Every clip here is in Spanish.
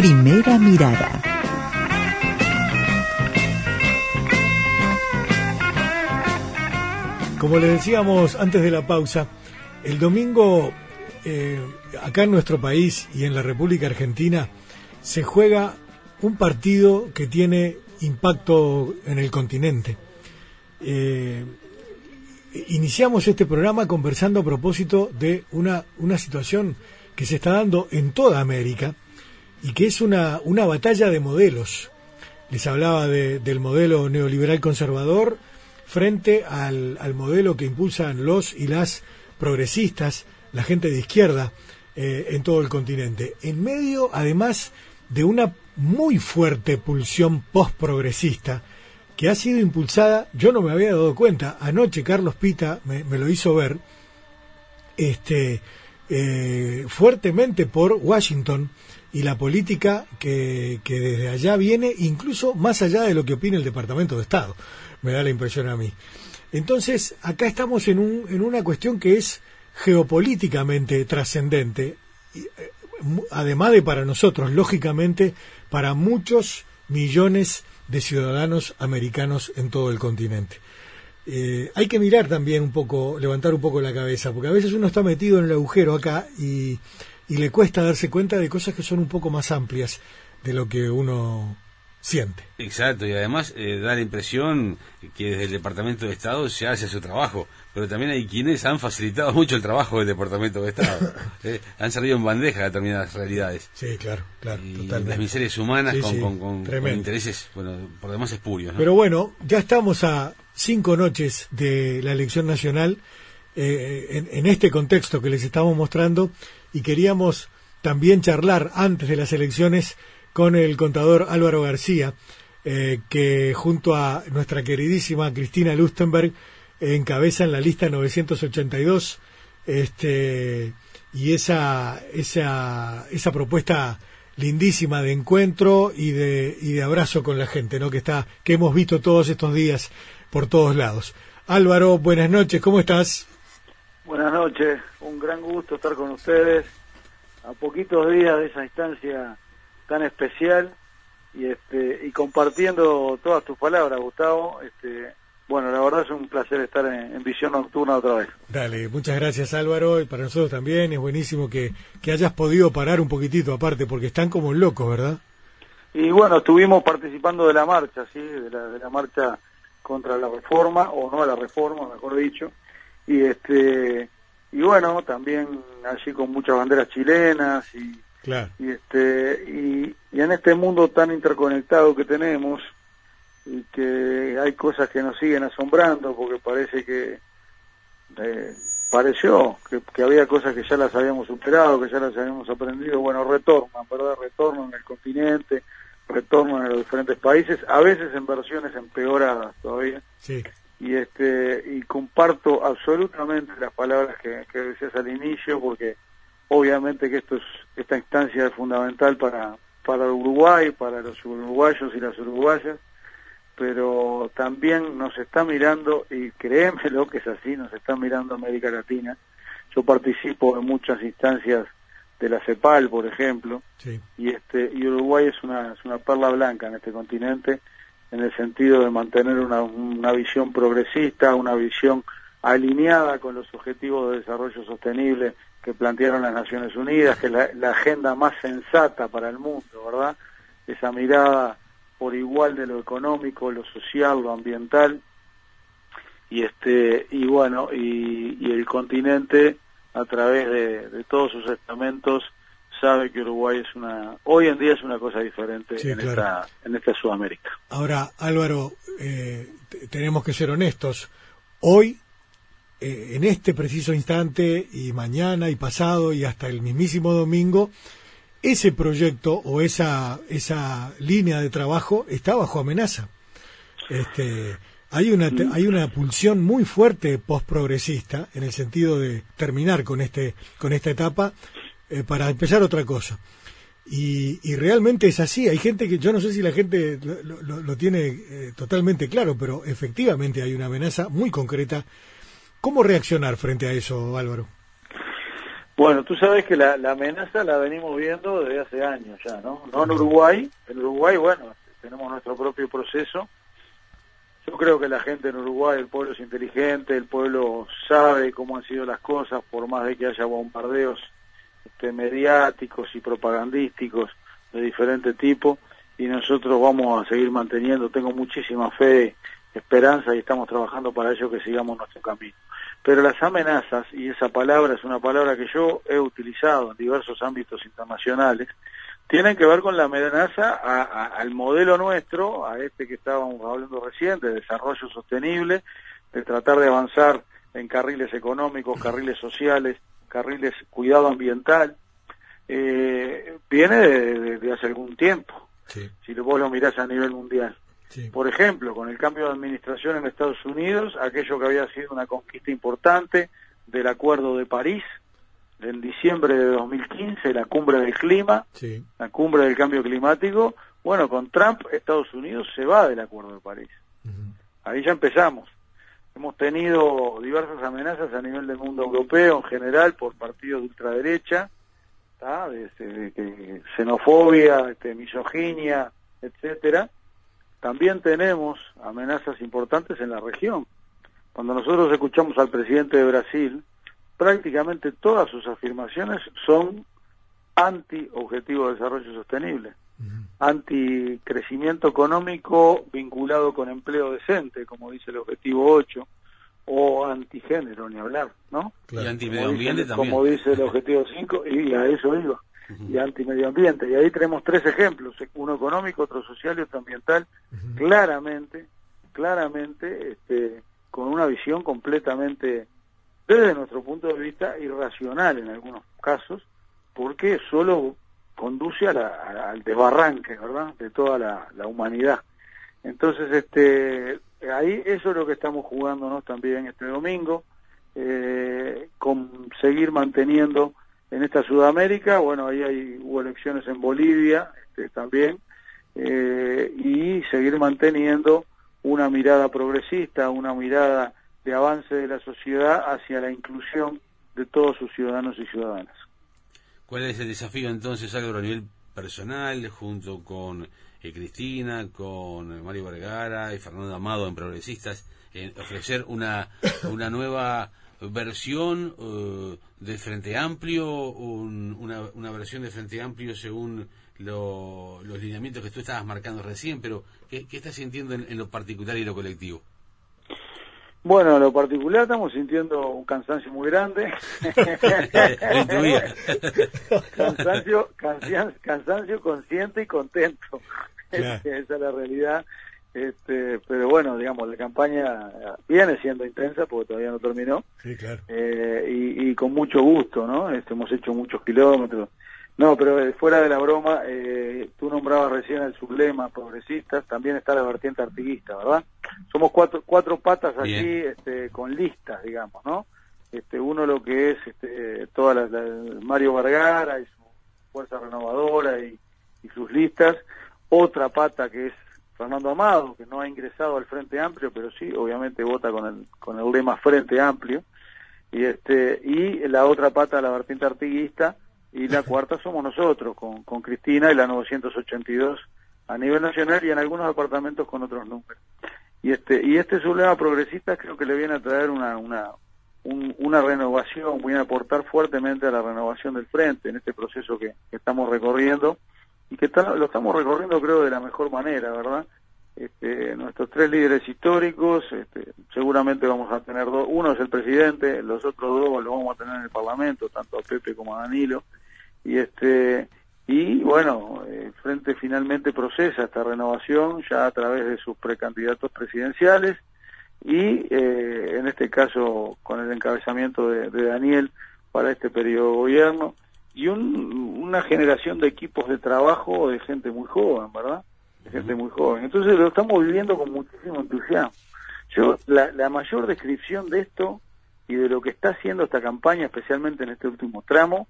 Primera mirada. Como le decíamos antes de la pausa, el domingo eh, acá en nuestro país y en la República Argentina se juega un partido que tiene impacto en el continente. Eh, iniciamos este programa conversando a propósito de una, una situación que se está dando en toda América y que es una, una batalla de modelos. Les hablaba del modelo neoliberal conservador frente al, al, modelo que impulsan los y las progresistas, la gente de izquierda eh, en todo el continente. En medio, además, de una muy fuerte pulsión post-progresista que ha sido impulsada, yo no me había dado cuenta, anoche Carlos Pita me, me lo hizo ver, este, eh, fuertemente por Washington y la política que, que desde allá viene, incluso más allá de lo que opina el Departamento de Estado me da la impresión a mí. Entonces, acá estamos en, un, en una cuestión que es geopolíticamente trascendente, eh, además de para nosotros, lógicamente, para muchos millones de ciudadanos americanos en todo el continente. Eh, hay que mirar también un poco, levantar un poco la cabeza, porque a veces uno está metido en el agujero acá y, y le cuesta darse cuenta de cosas que son un poco más amplias de lo que uno siente. Exacto, y además eh, da la impresión que desde el Departamento de Estado se hace su trabajo, pero también hay quienes han facilitado mucho el trabajo del Departamento de Estado. eh, han salido en bandeja determinadas realidades. Sí, claro, claro. Y totalmente. las miserias humanas Sí, con, sí, con, con- tremendo. con intereses, bueno, por demás espurios. ¿no? Pero bueno, ya estamos a cinco noches de la elección nacional eh, en, en este contexto que les estamos mostrando y queríamos también charlar antes de las elecciones con el contador Álvaro García, eh, que junto a nuestra queridísima Cristina Lustenberg eh, encabezan la lista 982 este, y esa, esa, esa propuesta lindísima de encuentro y de, y de abrazo con la gente, ¿no? Que está, que hemos visto todos estos días por todos lados. Álvaro, buenas noches, ¿cómo estás? Buenas noches, un gran gusto estar con ustedes a poquitos días de esa instancia tan especial y este y compartiendo todas tus palabras, Gustavo. Este, bueno, la verdad es un placer estar en, en Visión Nocturna otra vez. Dale, muchas gracias Álvaro, y para nosotros también es buenísimo que, que hayas podido parar un poquitito aparte, porque están como locos, ¿verdad? Y bueno, estuvimos participando de la marcha, sí, de la, de la marcha contra la reforma o no a la reforma, mejor dicho. Y este y bueno, también allí con muchas banderas chilenas y Claro. y este y, y en este mundo tan interconectado que tenemos y que hay cosas que nos siguen asombrando porque parece que eh, pareció que, que había cosas que ya las habíamos superado que ya las habíamos aprendido. Bueno retornan verdad retornan en el continente retornan en los diferentes países a veces en versiones empeoradas todavía. Sí, y este y comparto absolutamente las palabras que, que decías al inicio porque obviamente que esto es esta instancia es fundamental para para Uruguay para los uruguayos y las uruguayas pero también nos está mirando y créemelo que es así nos está mirando América Latina. Yo participo en muchas instancias de la CEPAL por ejemplo sí, y este y Uruguay es una es una perla blanca en este continente en el sentido de mantener una, una visión progresista, una visión alineada con los objetivos de desarrollo sostenible que plantearon las Naciones Unidas, que es la, agenda más sensata para el mundo, ¿verdad? Esa mirada por igual de lo económico, lo social, lo ambiental, y este y bueno y, y el continente a través de, de todos sus estamentos sabe que Uruguay es una hoy en día es una cosa diferente Sí, en claro. esta en esta Sudamérica Ahora, Álvaro, eh, tenemos que ser honestos. Hoy, eh, en este preciso instante, y mañana, y pasado, y hasta el mismísimo domingo, ese proyecto o esa, esa línea de trabajo está bajo amenaza. Este, hay una, te- hay una pulsión muy fuerte postprogresista en el sentido de terminar con este, con esta etapa eh, para empezar otra cosa. Y, y realmente es así. Hay gente que yo no sé si la gente lo, lo- lo tiene eh, totalmente claro, pero efectivamente hay una amenaza muy concreta. ¿Cómo reaccionar frente a eso, Álvaro? Bueno, tú sabes que la, amenaza la venimos viendo desde hace años ya, ¿no? No en Uruguay, en Uruguay, bueno, tenemos nuestro propio proceso. Yo creo que la gente en Uruguay, el pueblo es inteligente, el pueblo sabe cómo han sido las cosas, por más de que haya bombardeos este, mediáticos y propagandísticos de diferente tipo, y nosotros vamos a seguir manteniendo, tengo muchísima fe, esperanza y estamos trabajando para ello que sigamos nuestro camino. Pero las amenazas, y esa palabra es una palabra que yo he utilizado en diversos ámbitos internacionales, tienen que ver con la amenaza al modelo nuestro, a este que estábamos hablando recién, de desarrollo sostenible, de tratar de avanzar en carriles económicos, carriles sociales, carriles cuidado ambiental, eh, viene de, hace algún tiempo, si vos lo mirás a nivel mundial. Por ejemplo, con el cambio de administración en Estados Unidos, aquello que había sido una conquista importante del Acuerdo de París, en diciembre de 2015, la cumbre del clima, la cumbre del cambio climático, bueno, con Trump Estados Unidos se va del Acuerdo de París. Ahí ya empezamos. Hemos tenido diversas amenazas a nivel del mundo europeo en general por partidos de ultraderecha, de, xenofobia, este, misoginia, etcétera. También tenemos amenazas importantes en la región. Cuando nosotros escuchamos al presidente de Brasil, prácticamente todas sus afirmaciones son anti-objetivo de desarrollo sostenible, anti-crecimiento económico vinculado con empleo decente, como dice el objetivo 8, o antigénero, ni hablar, ¿no? Y anti-medio ambiente también. Como dice el objetivo 5, y a eso iba y anti-medio ambiente. Y ahí tenemos tres ejemplos, uno económico, otro social y otro ambiental, claramente, claramente, este, con una visión completamente, desde nuestro punto de vista, irracional en algunos casos, porque solo conduce a al desbarranque, ¿verdad?, de toda la, humanidad. Entonces, este, ahí eso es lo que estamos jugándonos también este domingo, eh, con seguir manteniendo en esta Sudamérica, bueno, ahí hay, hubo elecciones en Bolivia este, también, eh, y seguir manteniendo una mirada progresista, una mirada de avance de la sociedad hacia la inclusión de todos sus ciudadanos y ciudadanas. ¿Cuál es el desafío entonces, Álvaro, a nivel personal, junto con eh, Cristina, con Mario Vergara y Fernando Amado en Progresistas, en ofrecer una, una nueva versión uh, del Frente Amplio, una, una, versión del Frente Amplio según los lineamientos que tú estabas marcando recién, pero ¿qué, estás sintiendo en, lo particular y lo colectivo? Bueno, en lo particular estamos sintiendo un cansancio muy grande. cansancio, cansancio, consciente y contento. Esa es la realidad. Este, pero bueno, digamos, la campaña viene siendo intensa porque todavía no terminó. Sí, claro. Eh, y, con mucho gusto, ¿no? Este, hemos hecho muchos kilómetros. No, pero eh, fuera de la broma, eh, tú nombrabas recién el sublema progresistas, también está la vertiente artiguista, ¿verdad? Somos cuatro, cuatro patas aquí este, con listas, digamos, ¿no? Este, uno lo que es este, toda la, Mario Vergara y su fuerza renovadora y, y sus listas, otra pata que es Fernando Amado, que no ha ingresado al Frente Amplio, pero sí, obviamente vota con el, con el lema Frente Amplio, y este y la otra pata la vertiente artiguista, y la cuarta somos nosotros, con, con Cristina y la 982 a nivel nacional y en algunos departamentos con otros números. Y este y este sublema progresista creo que le viene a traer una, una, una renovación, viene a aportar fuertemente a la renovación del frente en este proceso que estamos recorriendo y que lo estamos recorriendo creo de la mejor manera, ¿verdad? Este, nuestros tres líderes históricos, este, seguramente vamos a tener dos, uno es el presidente, los otros dos los vamos a tener en el Parlamento, tanto a Pepe como a Danilo, y este y bueno, el Frente finalmente procesa esta renovación ya a través de sus precandidatos presidenciales y eh, en este caso con el encabezamiento de, de Daniel para este periodo de gobierno y una generación de equipos de trabajo de gente muy joven, ¿verdad? De gente muy joven. Entonces lo estamos viviendo con muchísimo entusiasmo. Yo, la, la mayor descripción de esto y de lo que está haciendo esta campaña, especialmente en este último tramo,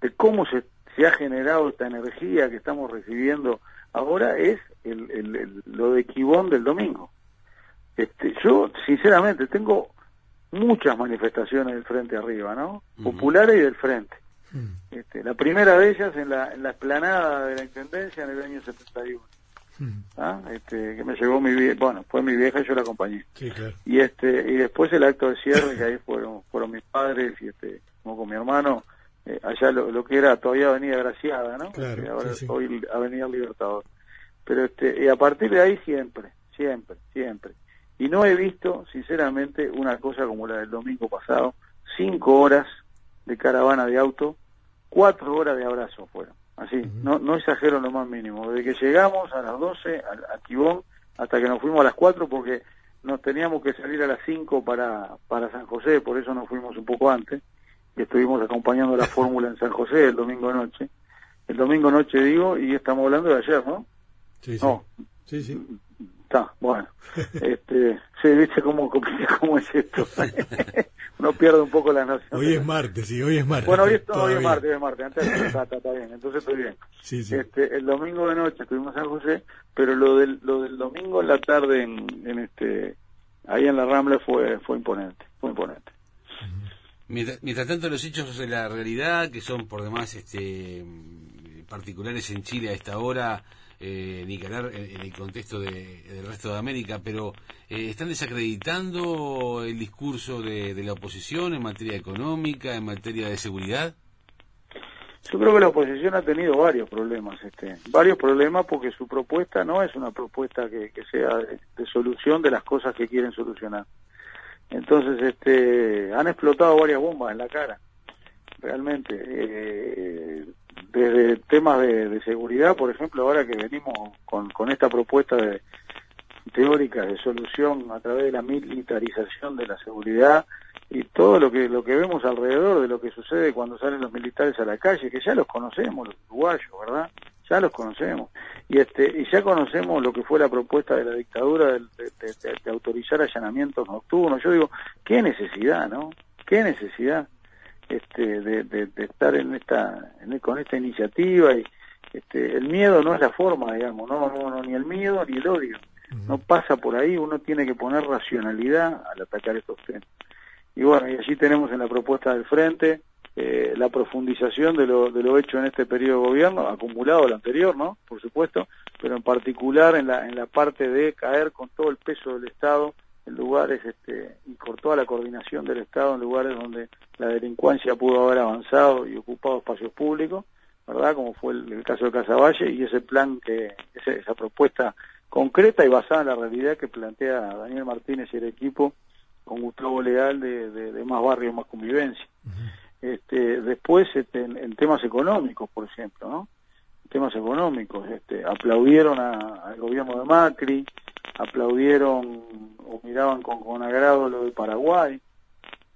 de cómo se, se ha generado esta energía que estamos recibiendo ahora, es el, el, lo de Quibón del domingo. Este, yo, sinceramente, tengo muchas manifestaciones del frente arriba, ¿no? Populares y del frente Hmm. Este, la primera de ellas en la, en la explanada de la Intendencia en el año 71. Hmm. ¿Ah? Este, que me llevó mi vieja, bueno, fue mi vieja y yo la acompañé. Y este y después el acto de cierre, que ahí fueron fueron mis padres y este como con mi hermano, eh, allá lo, que era todavía Avenida Graciada, ¿no? Claro, ahora hoy Avenida Libertador. Pero este, y a partir de ahí siempre, siempre, siempre. Y no he visto, sinceramente, una cosa como la del domingo pasado, cinco horas de caravana de auto, cuatro horas de abrazo fueron. Así, no, no exagero lo más mínimo. Desde que llegamos a las 12 a, a Tibón hasta que nos fuimos a las 4 porque nos teníamos que salir a las 5 para, para San José, por eso nos fuimos un poco antes y estuvimos acompañando la fórmula en San José el domingo noche. El domingo noche digo, y estamos hablando de ayer, ¿no? Sí, sí. Sí, sí. Está, bueno. este, sí, viste cómo, cómo es esto. Uno pierde un poco la noción. Hoy es martes, sí, hoy es martes. Bueno, hoy es, hoy es martes, hoy es martes. Antes está, está, bien, entonces estoy bien. Sí, sí. Este, el domingo de noche estuvimos en San José, pero lo del, lo del domingo en la tarde en, en este, ahí en la Rambla fue, fue imponente, fue imponente. Mientras, tanto, los hechos de la realidad, que son por demás este, particulares en Chile a esta hora, eh, ni en, el contexto del resto de América, pero eh, ¿están desacreditando el discurso de, la oposición en materia económica, en materia de seguridad? Yo creo que la oposición ha tenido varios problemas, este, varios problemas porque su propuesta no es una propuesta que, sea de, solución de las cosas que quieren solucionar. Entonces, este, han explotado varias bombas en la cara, realmente. Eh, desde temas de, seguridad, por ejemplo, ahora que venimos con, con esta propuesta de, teórica de solución a través de la militarización de la seguridad y todo lo que lo que vemos alrededor de lo que sucede cuando salen los militares a la calle, que ya los conocemos los uruguayos, ¿verdad? Ya los conocemos. Y este y ya conocemos lo que fue la propuesta de la dictadura de, de autorizar allanamientos nocturnos. Yo digo, qué necesidad, ¿no? Qué necesidad este, de, de, estar en esta, con esta iniciativa y este, el miedo no es la forma, digamos, no, no, ni el miedo ni el odio, no pasa por ahí, uno tiene que poner racionalidad al atacar estos temas. Y bueno, y allí tenemos en la propuesta del frente eh, la profundización de lo, de lo hecho en este periodo de gobierno, acumulado el anterior, ¿no? Por supuesto, pero en particular en la, en la parte de caer con todo el peso del Estado en lugares este, y por toda la coordinación del Estado en lugares donde la delincuencia pudo haber avanzado y ocupado espacios públicos, ¿verdad? Como fue el, caso de Casaballe y ese plan que, esa, propuesta concreta y basada en la realidad que plantea Daniel Martínez y el equipo con Gustavo Leal de, de, más barrio, más convivencia. Este, después, este, en, temas económicos, por ejemplo, ¿no? temas económicos, este, aplaudieron al gobierno de Macri, aplaudieron o miraban con, con agrado lo de Paraguay,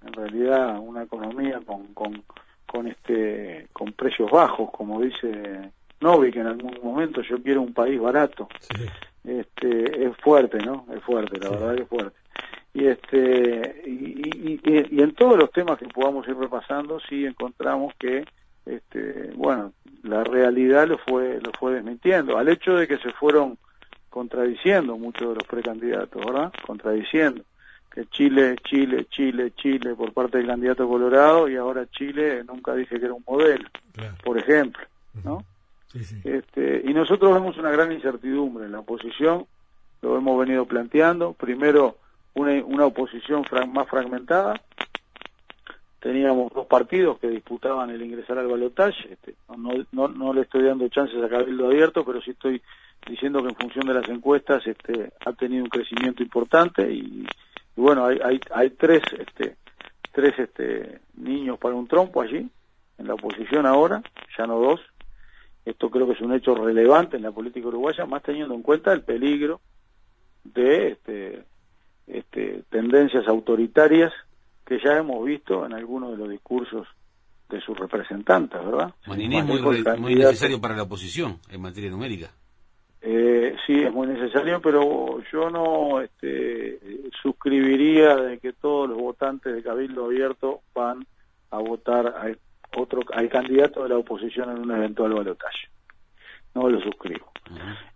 en realidad una economía con, con, con este con precios bajos, como dice Novi, que en algún momento yo quiero un país barato. Este, es fuerte, ¿no? Es fuerte, la verdad que es fuerte. Y este y, y, y, en todos los temas que podamos ir repasando sí encontramos que este bueno la realidad lo fue lo fue desmintiendo. Al hecho de que se fueron contradiciendo muchos de los precandidatos, ¿verdad? Contradiciendo. Que Chile, Chile, Chile, Chile por parte del candidato Colorado y ahora Chile nunca dice que era un modelo, por ejemplo, ¿no? Este, y nosotros vemos una gran incertidumbre en la oposición, lo hemos venido planteando, primero una, una oposición más fragmentada, teníamos dos partidos que disputaban el ingresar al balotaje, este, no, no, no le estoy dando chances a Cabildo Abierto, pero sí estoy diciendo que en función de las encuestas este, ha tenido un crecimiento importante y, bueno, hay, hay, hay tres, este, tres este, niños para un trompo allí, en la oposición ahora, ya no dos. Esto creo que es un hecho relevante en la política uruguaya, más teniendo en cuenta el peligro de este, este, tendencias autoritarias que ya hemos visto en algunos de los discursos de sus representantes, ¿verdad? muy, muy necesario para la oposición en materia numérica. Eh, sí, es muy necesario, pero yo no este, suscribiría de que todos los votantes de Cabildo Abierto van a votar al, otro, al candidato de la oposición en un eventual balotaje. No lo suscribo.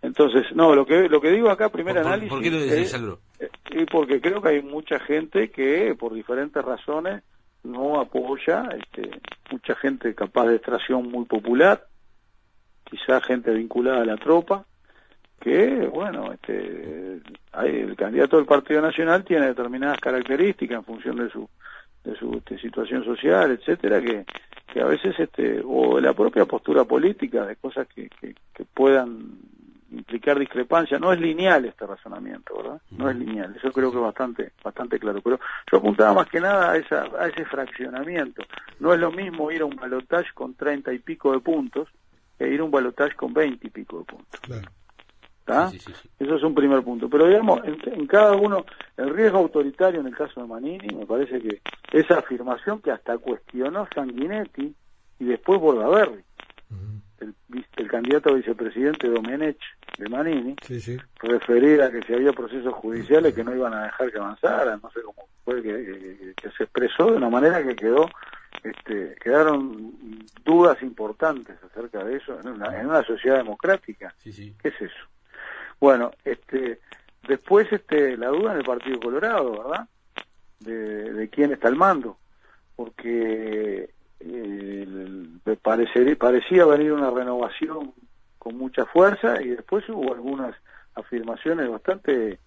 Entonces, no, lo que lo que digo acá, primer análisis... ¿Por qué lo decís, eh, y porque creo que hay mucha gente que, por diferentes razones, no apoya este, mucha gente capaz de extracción muy popular, quizá gente vinculada a la tropa, que, bueno, este, el candidato del Partido Nacional tiene determinadas características en función de su de su este, situación social, etcétera, que, que a veces, este, o de la propia postura política, de cosas que, que, que puedan implicar discrepancia. No es lineal este razonamiento, ¿verdad? No es lineal. Eso creo que es bastante, bastante claro. Pero yo apuntaba más que nada a, esa, a ese fraccionamiento. No es lo mismo ir a un balotaje con treinta y pico de puntos que ir a un balotaje con veinte y pico de puntos. Claro. Eso es un primer punto. Pero digamos, en, cada uno, el riesgo autoritario en el caso de Manini, me parece que esa afirmación que hasta cuestionó Sanguinetti y después Bordaberry el, el candidato a vicepresidente Domenech de Manini, referir a que si había procesos judiciales que no iban a dejar que avanzaran, no sé cómo fue que, se expresó de una manera que quedó, este, quedaron dudas importantes acerca de eso en una, en una sociedad democrática. ¿Qué es eso? Bueno, este, después este, la duda en el Partido Colorado, ¿verdad? De, de quién está al mando, porque eh, parecía venir una renovación con mucha fuerza y después hubo algunas afirmaciones bastante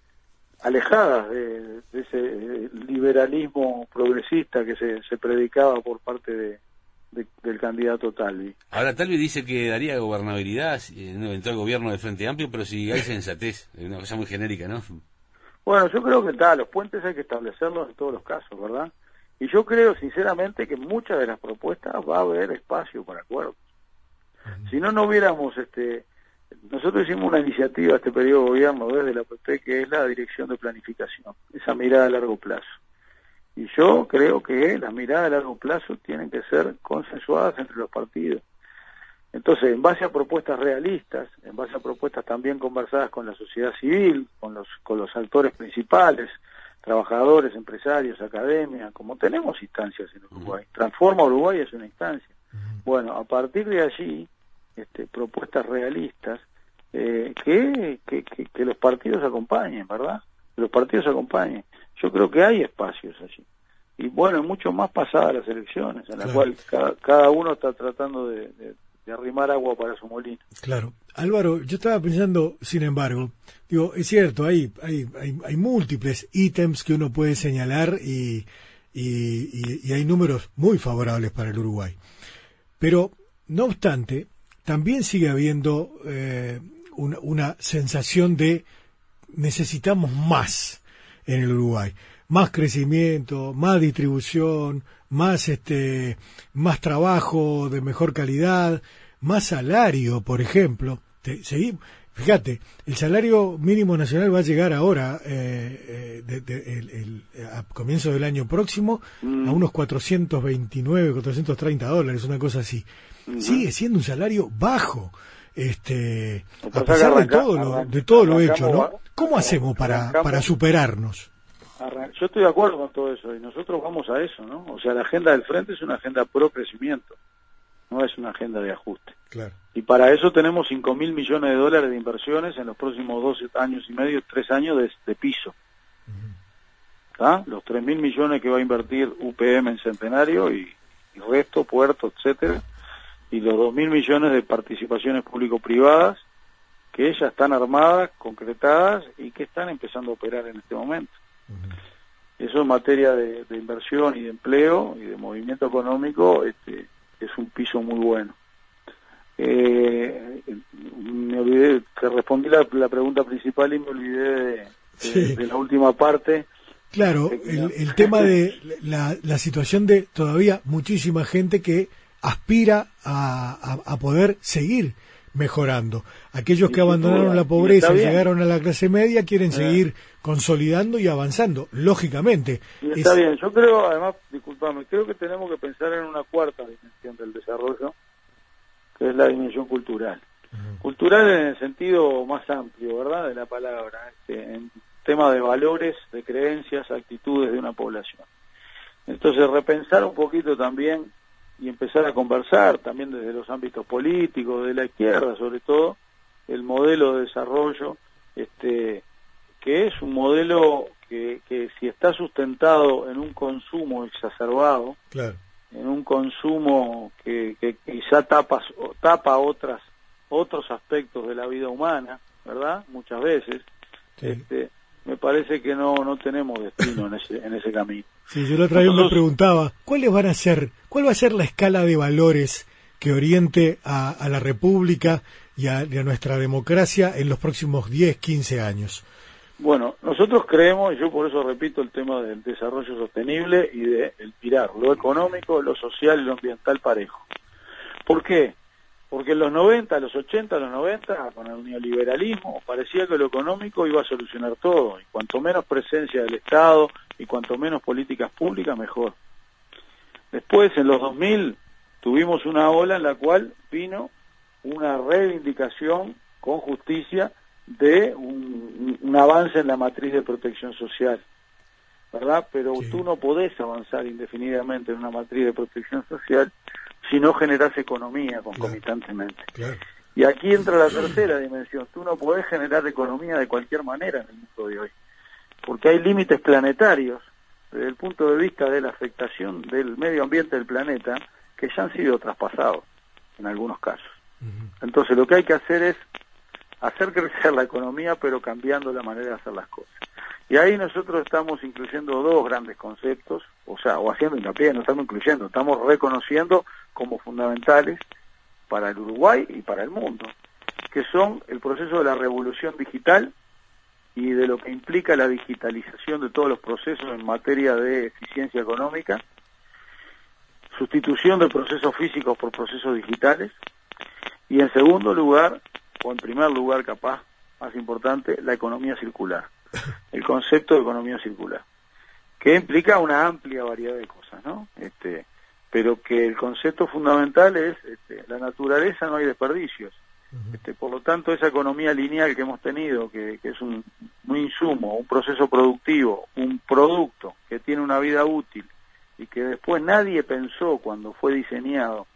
alejadas de, ese liberalismo progresista que se, se predicaba por parte de, del candidato Talvi. Ahora Talvi dice que daría gobernabilidad en un eventual gobierno de Frente Amplio, pero si hay sensatez, es una cosa muy genérica, ¿no? Bueno, yo creo que tal, los puentes hay que establecerlos en todos los casos, ¿verdad? Y yo creo sinceramente que en muchas de las propuestas va a haber espacio para acuerdos. Si no, no hubiéramos, este, nosotros hicimos una iniciativa este periodo de gobierno desde la PP que es la dirección de planificación, esa mirada a largo plazo. Y yo creo que las miradas a largo plazo tienen que ser consensuadas entre los partidos. Entonces, en base a propuestas realistas, en base a propuestas también conversadas con la sociedad civil, con los, con los actores principales, trabajadores, empresarios, academia, como tenemos instancias en Uruguay. Transforma Uruguay es una instancia. Bueno, a partir de allí, este, propuestas realistas eh, que, que, que, los partidos acompañen, ¿verdad? Que los partidos acompañen. Yo creo que hay espacios allí. Y bueno, mucho más pasadas las elecciones, en la cual cada, cada, uno está tratando de de arrimar agua para su molino. Claro. Álvaro, yo estaba pensando, sin embargo, digo, es cierto, hay, hay, hay, múltiples ítems que uno puede señalar y, y, hay números muy favorables para el Uruguay. Pero, no obstante, también sigue habiendo eh, una, una sensación de necesitamos más en el Uruguay más crecimiento, más distribución, más este, más trabajo de mejor calidad, más salario, por ejemplo. fíjate, el salario mínimo nacional va a llegar ahora, eh, eh, a comienzo del año próximo, mm. a unos 429, 430 dólares, una cosa así. Sigue siendo un salario bajo este a pesar de todo lo, de todo lo hecho, ¿no? ¿Cómo hacemos para, para superarnos? Yo estoy de acuerdo con todo eso y nosotros vamos a eso, ¿no? O sea, la agenda del frente es una agenda pro crecimiento, no es una agenda de ajuste. Claro. Y para eso tenemos 5 mil millones de dólares de inversiones en los próximos 12 años y medio, 3 años de, piso. ¿Ah? Los 3 mil millones que va a invertir UPM en Centenario y, resto, puerto, etcétera, y los 2 mil millones de participaciones público-privadas que ya están armadas, concretadas y que están empezando a operar en este momento. Eso en materia de, inversión y de empleo y de movimiento económico este, es un piso muy bueno. Eh, me olvidé, que respondí la, pregunta principal y me olvidé de, la última parte. Claro, el, tema de la, la, situación de todavía muchísima gente que aspira a, a poder seguir mejorando. Aquellos que abandonaron la pobreza y, llegaron a la clase media quieren eh. seguir consolidando y avanzando, lógicamente. está bien, yo creo, además, disculpame, creo que tenemos que pensar en una cuarta dimensión del desarrollo, que es la dimensión cultural. Cultural en el sentido más amplio, ¿verdad?, de la palabra, este, en tema de valores, de creencias, actitudes de una población. Entonces, repensar un poquito también y empezar a conversar también desde los ámbitos políticos, de la izquierda sobre todo, el modelo de desarrollo, este, que es un modelo que, que si está sustentado en un consumo exacerbado, en un consumo que, que quizá tapa, tapa otras, otros aspectos de la vida humana, ¿verdad? Muchas veces, este, me parece que no, no tenemos destino en ese, en ese camino. Sí, yo la otra vez me preguntaba, ¿cuáles van a ser, cuál va a ser la escala de valores que oriente a, a la República y a, nuestra democracia en los próximos 10, 15 años? Bueno, nosotros creemos, yo por eso repito el tema del desarrollo sostenible y de el pirar lo económico, lo social y lo ambiental parejo. ¿Por qué? Porque en los 90, los 80, los 90, con el neoliberalismo, parecía que lo económico iba a solucionar todo. Y cuanto menos presencia del Estado y cuanto menos políticas públicas, mejor. Después, en los 2000, tuvimos una ola en la cual vino una reivindicación con justicia de un, avance en la matriz de protección social. ¿Verdad? Pero tú no podés avanzar indefinidamente en una matriz de protección social si no generas economía concomitantemente. Y aquí entra la tercera dimensión. Tú no podés generar economía de cualquier manera en el mundo de hoy, porque hay límites planetarios desde el punto de vista de la afectación del medio ambiente del planeta que ya han sido traspasados en algunos casos. Entonces lo que hay que hacer es hacer crecer la economía pero cambiando la manera de hacer las cosas. Y ahí nosotros estamos incluyendo dos grandes conceptos, o sea, o haciendo hincapié, no estamos incluyendo, estamos reconociendo como fundamentales para el Uruguay y para el mundo, que son el proceso de la revolución digital y de lo que implica la digitalización de todos los procesos en materia de eficiencia económica, sustitución de procesos físicos por procesos digitales, y en segundo lugar, o en primer lugar capaz, más importante, la economía circular el concepto de economía circular, que implica una amplia variedad de cosas, ¿no? Este, pero que el concepto fundamental es este, la naturaleza no hay desperdicios. Este, por lo tanto, esa economía lineal que hemos tenido, que, es un, un, insumo, un proceso productivo, un producto que tiene una vida útil y que después nadie pensó cuando fue diseñado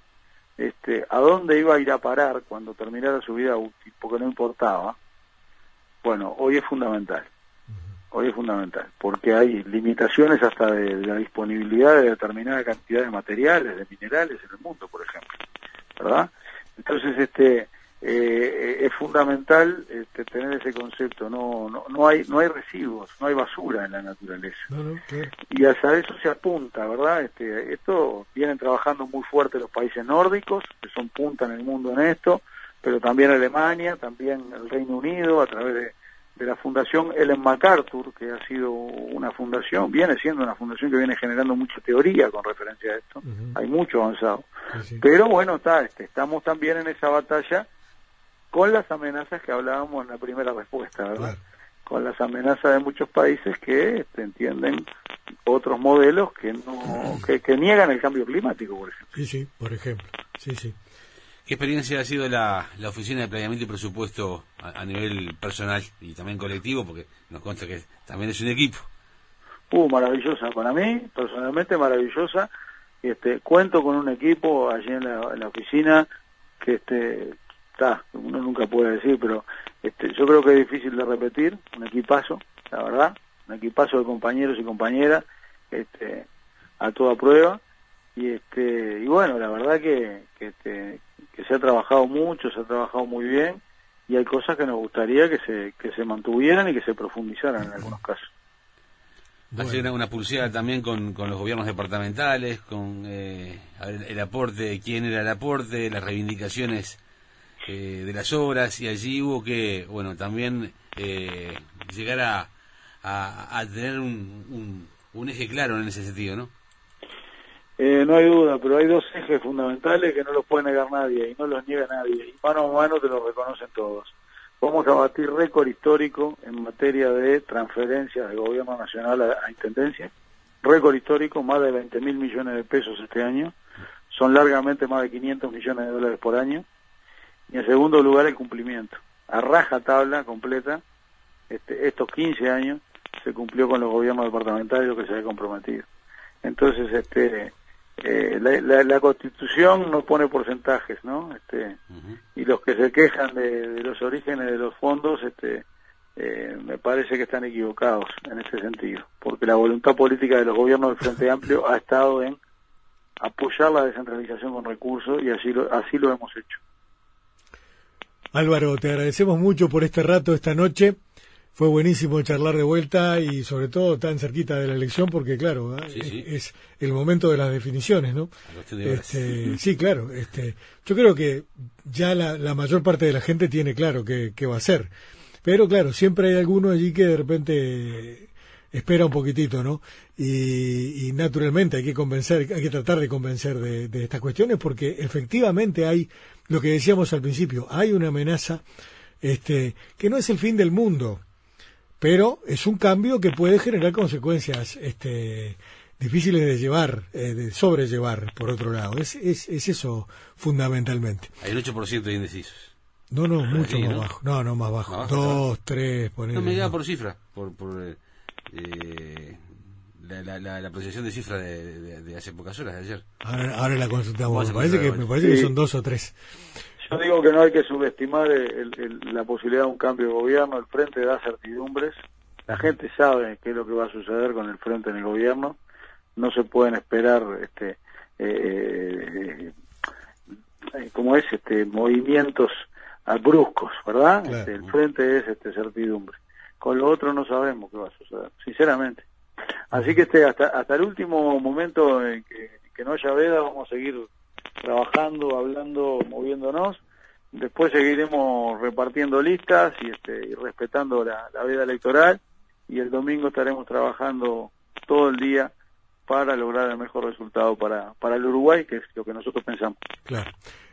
este, a dónde iba a ir a parar cuando terminara su vida útil, porque no importaba, bueno, hoy es fundamental hoy es fundamental, porque hay limitaciones hasta de, la disponibilidad de determinada cantidad de materiales, de minerales en el mundo, por ejemplo, ¿verdad? Entonces, este, eh, es fundamental este, tener ese concepto. No, no, no hay, no hay residuos, no hay basura en la naturaleza. Y hasta eso se apunta, ¿verdad? Este, esto vienen trabajando muy fuerte los países nórdicos, que son punta en el mundo en esto, pero también Alemania, también el Reino Unido, a través de de la Fundación Ellen MacArthur, que ha sido una fundación, viene siendo una fundación que viene generando mucha teoría con referencia a esto, hay mucho avanzado. Pero bueno, está, este, estamos también en esa batalla con las amenazas que hablábamos en la primera respuesta, ¿verdad? Con las amenazas de muchos países que este, entienden otros modelos que no que, que niegan el cambio climático, por ejemplo. Sí, sí, por ejemplo. Sí, sí. ¿Qué experiencia ha sido la, la Oficina de Planeamiento y Presupuesto a, nivel personal y también colectivo? Porque nos consta que también es un equipo. Uh, maravillosa. Para mí, personalmente, maravillosa. Este, cuento con un equipo allí en la, oficina que este está, uno nunca puede decir, pero este, yo creo que es difícil de repetir, un equipazo, la verdad, un equipazo de compañeros y compañeras, este, a toda prueba, y este, y bueno, la verdad que, que, este, que se ha trabajado mucho, se ha trabajado muy bien y hay cosas que nos gustaría que se, que se mantuvieran y que se profundizaran en algunos casos. Ha sido una, pulsada también con, con, los gobiernos departamentales, con eh, el, aporte, quién era el aporte, las reivindicaciones eh, de las obras y allí hubo que, bueno, también eh, llegar a, a, tener un, un eje claro en ese sentido, ¿no? Eh, no hay duda, pero hay dos ejes fundamentales que no los puede negar nadie y no los niega nadie. Y mano a mano te lo reconocen todos. Vamos a batir récord histórico en materia de transferencias del gobierno nacional a, Intendencia. Récord histórico, más de 20 mil millones de pesos este año. Son largamente más de 500 millones de dólares por año. Y en segundo lugar, el cumplimiento. A raja tabla completa, este, estos 15 años se cumplió con los gobiernos departamentales lo que se había comprometido. Entonces, este, eh, la, la, Constitución no pone porcentajes, ¿no? Este, Y los que se quejan de, los orígenes de los fondos, este, eh, me parece que están equivocados en ese sentido, porque la voluntad política de los gobiernos del Frente Amplio ha estado en apoyar la descentralización con recursos y así lo, así lo hemos hecho. Álvaro, te agradecemos mucho por este rato esta noche. Fue buenísimo charlar de vuelta y sobre todo tan cerquita de la elección porque claro, ¿eh? Es, el momento de las definiciones, ¿no? Este, sí, claro. Este, yo creo que ya la, mayor parte de la gente tiene claro qué, va a ser. Pero claro, siempre hay alguno allí que de repente espera un poquitito, ¿no? Y, naturalmente hay que convencer, hay que tratar de convencer de, de estas cuestiones porque efectivamente hay lo que decíamos al principio, hay una amenaza este, que no es el fin del mundo, pero es un cambio que puede generar consecuencias este, difíciles de llevar, eh, de sobrellevar, por otro lado. Es, es, es eso fundamentalmente. Hay un 8% de indecisos. No, no, mucho más bajo. No, no, más bajo. Dos, tres, No, me da por cifra, por, por eh, la, la, de cifras de, de, hace pocas horas, de ayer. Ahora, ahora la consultamos. Me parece, que, me parece que son dos o tres. Yo digo que no hay que subestimar la posibilidad de un cambio de gobierno. El frente da certidumbres. La gente sabe qué es lo que va a suceder con el frente en el gobierno. No se pueden esperar, este, eh, eh, como es, este, movimientos bruscos, ¿verdad? Este, el frente es este certidumbre. Con lo otro no sabemos qué va a suceder, sinceramente. Así que este, hasta, hasta el último momento en que, que no haya veda vamos a seguir trabajando, hablando, moviéndonos. Después seguiremos repartiendo listas y, este, y respetando la, la veda electoral. Y el domingo estaremos trabajando todo el día para lograr el mejor resultado para, para el Uruguay, que es lo que nosotros pensamos. Claro.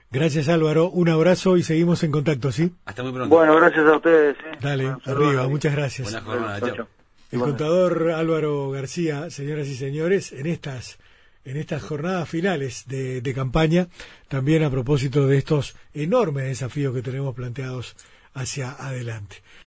Gracias Álvaro, un abrazo y seguimos en contacto, ¿sí? Hasta muy pronto. Bueno, gracias a ustedes. ¿eh? Dale, arriba, muchas gracias. El contador Álvaro García, señoras y señores, en estas en estas jornadas finales de, campaña, también a propósito de estos enormes desafíos que tenemos planteados hacia adelante.